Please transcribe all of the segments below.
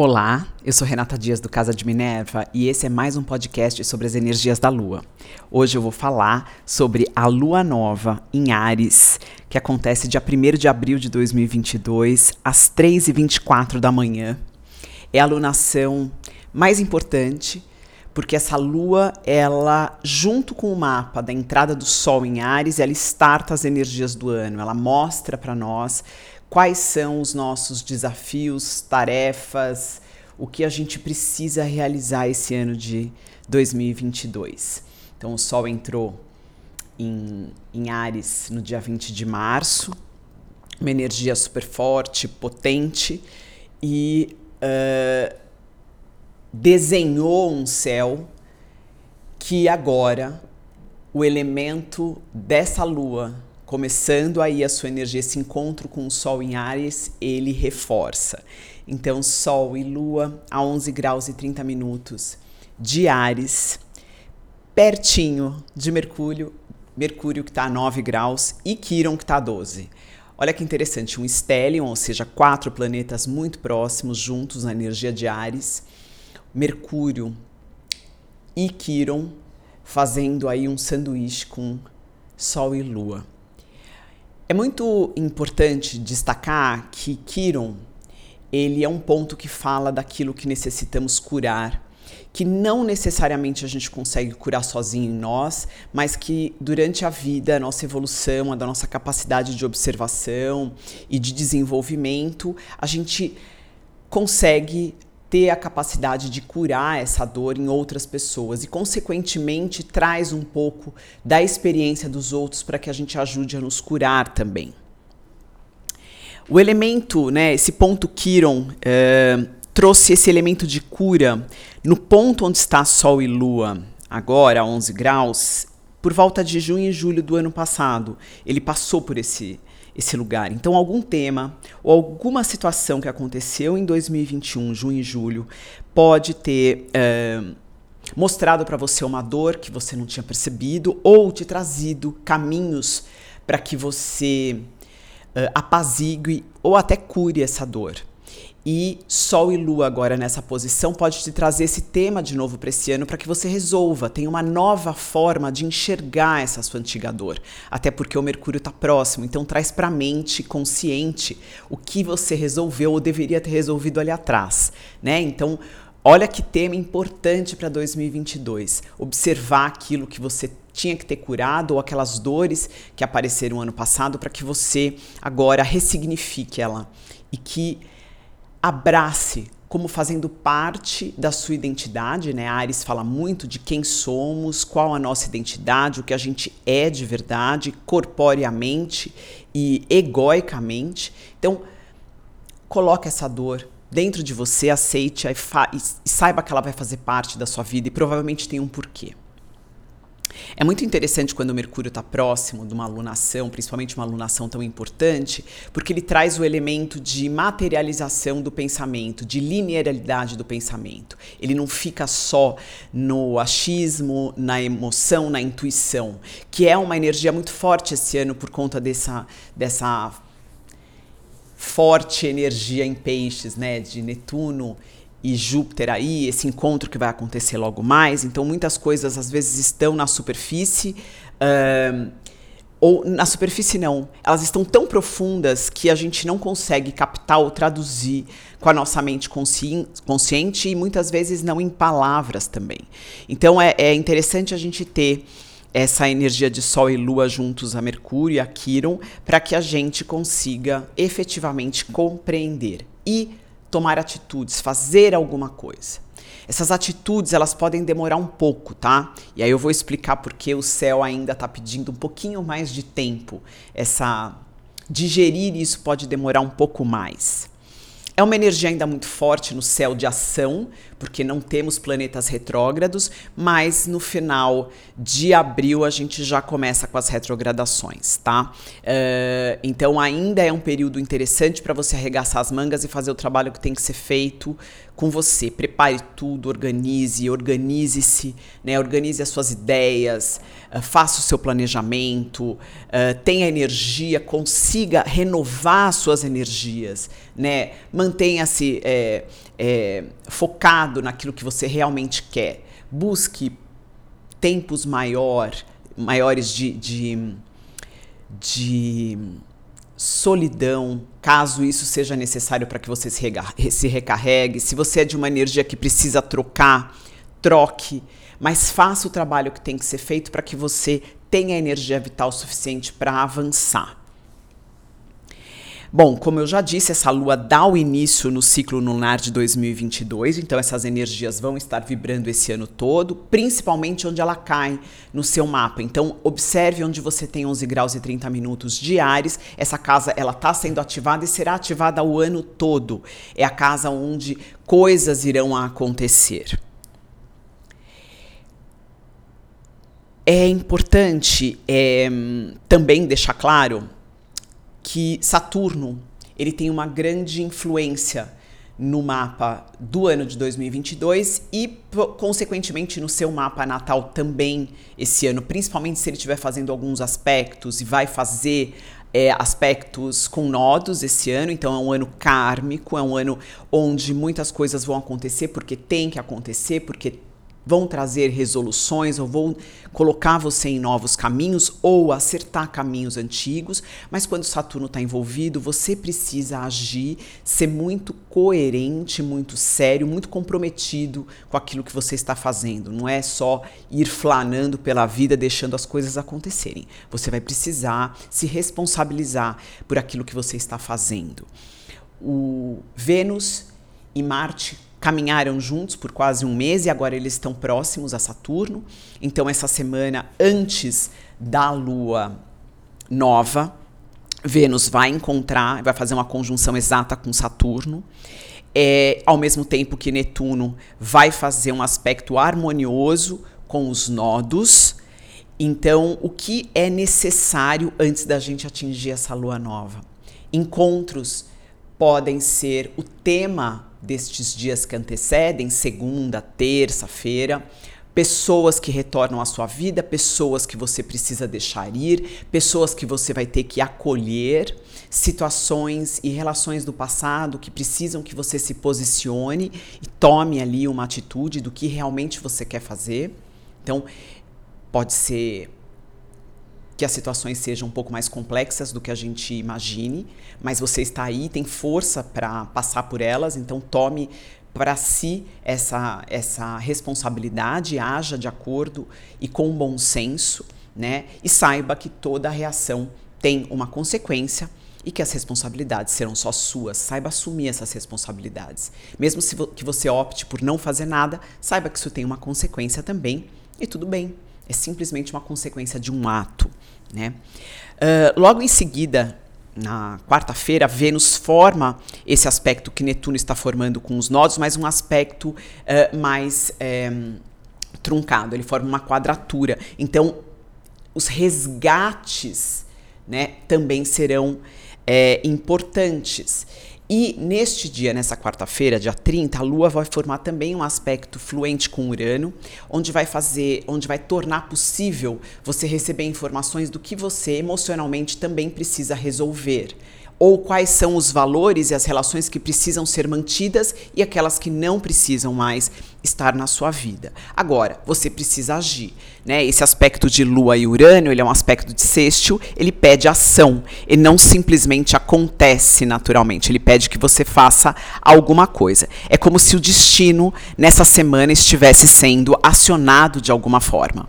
Olá, eu sou Renata Dias do Casa de Minerva e esse é mais um podcast sobre as energias da Lua. Hoje eu vou falar sobre a Lua Nova em Ares, que acontece dia 1 de abril de 2022, às 3h24 da manhã. É a lunação mais importante, porque essa lua, ela, junto com o mapa da entrada do Sol em Ares, ela starta as energias do ano, ela mostra para nós quais são os nossos desafios, tarefas, o que a gente precisa realizar esse ano de 2022. Então, o Sol entrou em, em Ares no dia 20 de março, uma energia super forte, potente, e uh, desenhou um céu que agora o elemento dessa lua começando aí a sua energia, esse encontro com o Sol em Ares, ele reforça. Então, Sol e Lua a 11 graus e 30 minutos de Ares, pertinho de Mercúrio, Mercúrio que está a 9 graus e Quiron que está a 12. Olha que interessante, um stellium, ou seja, quatro planetas muito próximos juntos na energia de Ares, Mercúrio e Quiron fazendo aí um sanduíche com Sol e Lua. É muito importante destacar que Kiron ele é um ponto que fala daquilo que necessitamos curar, que não necessariamente a gente consegue curar sozinho em nós, mas que durante a vida, a nossa evolução, a da nossa capacidade de observação e de desenvolvimento, a gente consegue ter a capacidade de curar essa dor em outras pessoas e, consequentemente, traz um pouco da experiência dos outros para que a gente ajude a nos curar também. O elemento, né, esse ponto Kiron, é, trouxe esse elemento de cura no ponto onde está Sol e Lua, agora a 11 graus, por volta de junho e julho do ano passado. Ele passou por esse esse lugar. Então, algum tema ou alguma situação que aconteceu em 2021, junho e julho, pode ter é, mostrado para você uma dor que você não tinha percebido ou te trazido caminhos para que você uh, apazigue ou até cure essa dor. E Sol e Lua agora nessa posição pode te trazer esse tema de novo para esse ano para que você resolva, tenha uma nova forma de enxergar essa sua antiga dor. Até porque o Mercúrio está próximo, então traz para a mente consciente o que você resolveu ou deveria ter resolvido ali atrás, né? Então, olha que tema importante para 2022. Observar aquilo que você tinha que ter curado ou aquelas dores que apareceram ano passado para que você agora ressignifique ela e que abrace como fazendo parte da sua identidade, né? A Ares fala muito de quem somos, qual a nossa identidade, o que a gente é de verdade, corporeamente e egoicamente. Então, coloque essa dor dentro de você, aceite e, e saiba que ela vai fazer parte da sua vida e provavelmente tem um porquê. É muito interessante quando o Mercúrio está próximo de uma alunação, principalmente uma alunação tão importante, porque ele traz o elemento de materialização do pensamento, de linearidade do pensamento. Ele não fica só no achismo, na emoção, na intuição, que é uma energia muito forte esse ano por conta dessa, dessa forte energia em peixes, né, de Netuno e Júpiter aí, esse encontro que vai acontecer logo mais. Então, muitas coisas às vezes estão na superfície. Ou na superfície não, elas estão tão profundas que a gente não consegue captar ou traduzir com a nossa mente consci consciente e muitas vezes não em palavras também. Então é, é interessante a gente ter essa energia de Sol e Lua juntos a Mercúrio e a Quiron para que a gente consiga efetivamente compreender e tomar atitudes, fazer alguma coisa. Essas atitudes, elas podem demorar um pouco, tá? E aí eu vou explicar porque o céu ainda está pedindo um pouquinho mais de tempo. Essa digerir isso pode demorar um pouco mais. É uma energia ainda muito forte no céu de ação, porque não temos planetas retrógrados, mas no final de abril a gente já começa com as retrogradações, tá? Uh, então ainda é um período interessante para você arregaçar as mangas e fazer o trabalho que tem que ser feito com você. Prepare tudo, organize, organize-se, né? Organize as suas ideias, uh, faça o seu planejamento, uh, tenha energia, consiga renovar suas energias, né? Mantenha-se é, é, focado naquilo que você realmente quer. Busque tempos maior, maiores de, de, de solidão, caso isso seja necessário para que você se recarregue. Se você é de uma energia que precisa trocar, troque, mas faça o trabalho que tem que ser feito para que você tenha energia vital suficiente para avançar. Bom, como eu já disse, essa lua dá o início no ciclo lunar de 2022, então essas energias vão estar vibrando esse ano todo, principalmente onde ela cai no seu mapa. Então, observe onde você tem 11 graus e 30 minutos diários. Essa casa ela está sendo ativada e será ativada o ano todo. É a casa onde coisas irão acontecer. É importante é, também deixar claro que Saturno ele tem uma grande influência no mapa do ano de 2022 e, consequentemente, no seu mapa natal também esse ano, principalmente se ele estiver fazendo alguns aspectos e vai fazer é, aspectos com nodos esse ano, então é um ano kármico, é um ano onde muitas coisas vão acontecer porque tem que acontecer, porque vão trazer resoluções ou vão colocar você em novos caminhos ou acertar caminhos antigos, mas quando Saturno está envolvido, você precisa agir, ser muito coerente, muito sério, muito comprometido com aquilo que você está fazendo. Não é só ir flanando pela vida deixando as coisas acontecerem. Você vai precisar se responsabilizar por aquilo que você está fazendo. O Vênus e Marte caminharam juntos por quase um mês e agora eles estão próximos a Saturno. Então, essa semana antes da lua nova, Vênus vai encontrar, vai fazer uma conjunção exata com Saturno. É, ao mesmo tempo que Netuno vai fazer um aspecto harmonioso com os nodos. Então, o que é necessário antes da gente atingir essa lua nova? Encontros podem ser o tema destes dias que antecedem, segunda, terça-feira, pessoas que retornam à sua vida, pessoas que você precisa deixar ir, pessoas que você vai ter que acolher, situações e relações do passado que precisam que você se posicione e tome ali uma atitude do que realmente você quer fazer. Então, pode ser que as situações sejam um pouco mais complexas do que a gente imagine, mas você está aí, tem força para passar por elas, então tome para si essa, essa responsabilidade, haja de acordo e com bom senso, né? E saiba que toda reação tem uma consequência e que as responsabilidades serão só suas. Saiba assumir essas responsabilidades. Mesmo vo que você opte por não fazer nada, saiba que isso tem uma consequência também e tudo bem. É simplesmente uma consequência de um ato. Né? Uh, logo em seguida, na quarta-feira, Vênus forma esse aspecto que Netuno está formando com os nodos, mas um aspecto uh, mais é, truncado. Ele forma uma quadratura. Então, os resgates né, também serão é, importantes. E neste dia, nessa quarta-feira, dia 30, a Lua vai formar também um aspecto fluente com Urano, onde vai fazer, onde vai tornar possível você receber informações do que você emocionalmente também precisa resolver ou quais são os valores e as relações que precisam ser mantidas e aquelas que não precisam mais estar na sua vida. Agora, você precisa agir, né? Esse aspecto de Lua e Urânio, ele é um aspecto de sextil, ele pede ação, ele não simplesmente acontece naturalmente, ele pede que você faça alguma coisa. É como se o destino nessa semana estivesse sendo acionado de alguma forma.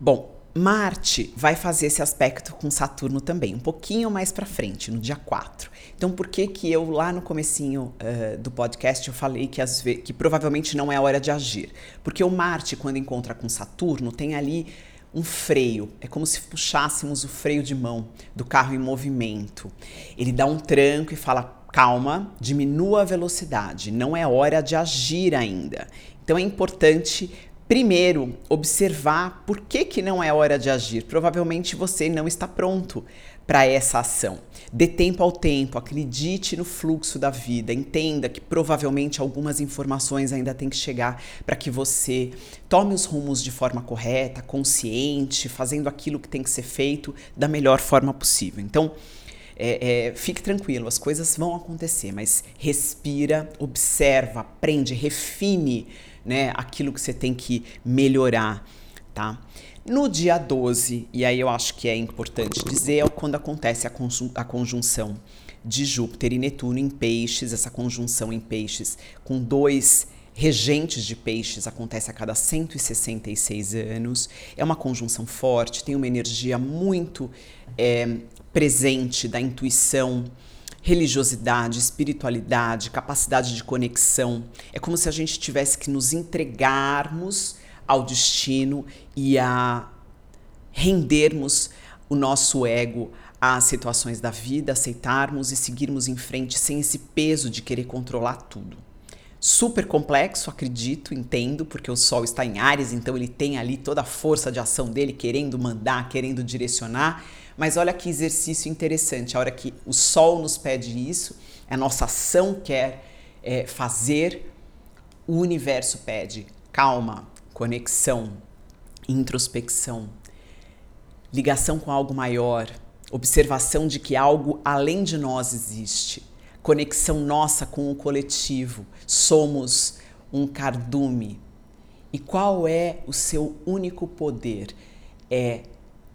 Bom, Marte vai fazer esse aspecto com Saturno também, um pouquinho mais para frente, no dia 4. Então, por que que eu lá no comecinho uh, do podcast eu falei que, as que provavelmente não é hora de agir? Porque o Marte, quando encontra com Saturno, tem ali um freio. É como se puxássemos o freio de mão do carro em movimento. Ele dá um tranco e fala: calma, diminua a velocidade, não é hora de agir ainda. Então é importante Primeiro, observar por que, que não é hora de agir. Provavelmente você não está pronto para essa ação. Dê tempo ao tempo, acredite no fluxo da vida, entenda que provavelmente algumas informações ainda têm que chegar para que você tome os rumos de forma correta, consciente, fazendo aquilo que tem que ser feito da melhor forma possível. Então, é, é, fique tranquilo, as coisas vão acontecer, mas respira, observa, aprende, refine né, aquilo que você tem que melhorar, tá? No dia 12, e aí eu acho que é importante dizer, é quando acontece a, a conjunção de Júpiter e Netuno em peixes, essa conjunção em peixes com dois regentes de peixes acontece a cada 166 anos. É uma conjunção forte, tem uma energia muito é, presente da intuição, religiosidade, espiritualidade, capacidade de conexão. É como se a gente tivesse que nos entregarmos ao destino e a rendermos o nosso ego às situações da vida, aceitarmos e seguirmos em frente sem esse peso de querer controlar tudo. Super complexo, acredito, entendo, porque o Sol está em Ares, então ele tem ali toda a força de ação dele, querendo mandar, querendo direcionar. Mas olha que exercício interessante, a hora que o Sol nos pede isso, a nossa ação quer é, fazer, o universo pede calma, conexão, introspecção, ligação com algo maior, observação de que algo além de nós existe, conexão nossa com o coletivo. Somos um cardume. E qual é o seu único poder? É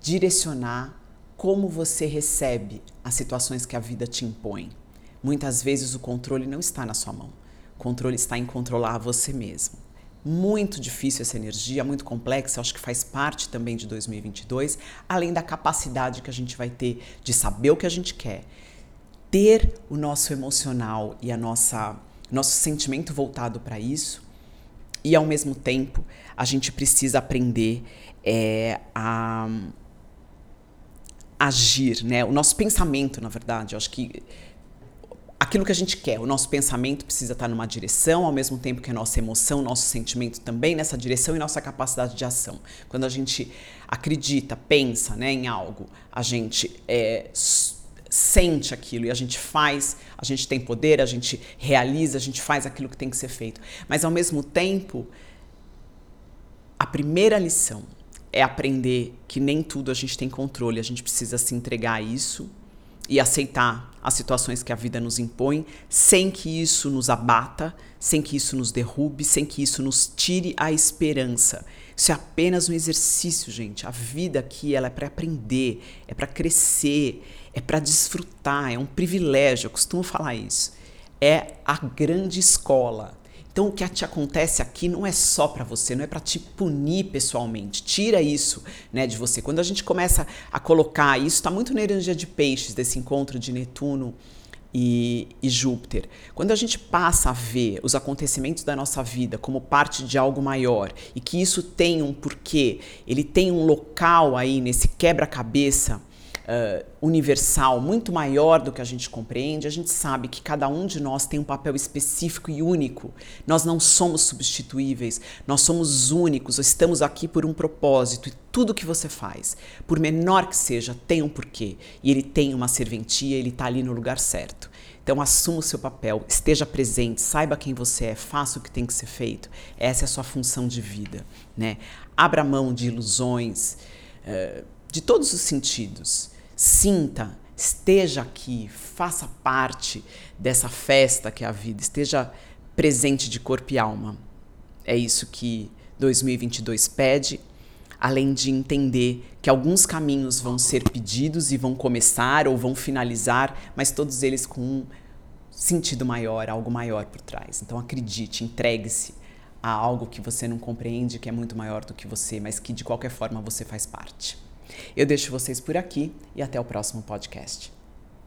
direcionar como você recebe as situações que a vida te impõe. Muitas vezes o controle não está na sua mão. O controle está em controlar você mesmo muito difícil essa energia, muito complexa, acho que faz parte também de 2022, além da capacidade que a gente vai ter de saber o que a gente quer, ter o nosso emocional e a nossa nosso sentimento voltado para isso, e ao mesmo tempo a gente precisa aprender é, a agir, né? O nosso pensamento, na verdade, eu acho que aquilo que a gente quer. O nosso pensamento precisa estar numa direção, ao mesmo tempo que a nossa emoção, nosso sentimento também nessa direção e nossa capacidade de ação. Quando a gente acredita, pensa né, em algo, a gente é, sente aquilo e a gente faz, a gente tem poder, a gente realiza, a gente faz aquilo que tem que ser feito. Mas ao mesmo tempo, a primeira lição é aprender que nem tudo a gente tem controle, a gente precisa se entregar a isso e aceitar as situações que a vida nos impõe, sem que isso nos abata, sem que isso nos derrube, sem que isso nos tire a esperança. Isso é apenas um exercício, gente. A vida aqui ela é para aprender, é para crescer, é para desfrutar, é um privilégio. Eu costumo falar isso. É a grande escola. Então, o que te acontece aqui não é só para você, não é para te punir pessoalmente. Tira isso né, de você. Quando a gente começa a colocar, isso está muito na energia de peixes, desse encontro de Netuno e, e, Júpiter. Quando a gente passa a ver os acontecimentos da nossa vida como parte de algo maior e que isso tem um porquê, ele tem um local aí nesse quebra-cabeça uh, universal, muito maior do que a gente compreende, a gente sabe que cada um de nós tem um papel específico e único. Nós não somos substituíveis, nós somos únicos, estamos aqui por um propósito e tudo que você faz, por menor que seja, tem um porquê e ele tem uma serventia, ele está ali no lugar certo. Então assuma o seu papel, esteja presente, saiba quem você é, faça o que tem que ser feito. Essa é a sua função de vida, né? Abra mão de ilusões, de todos os sentidos sinta, esteja aqui, faça parte dessa festa que é a vida, esteja presente de corpo e alma. É isso que 2022 pede, além de entender que alguns caminhos vão ser pedidos e vão começar ou vão finalizar, mas todos eles com um sentido maior, algo maior por trás. Então acredite, entregue-se a algo que você não compreende, que é muito maior do que você, mas que de qualquer forma você faz parte. Eu deixo vocês por aqui e até o próximo podcast.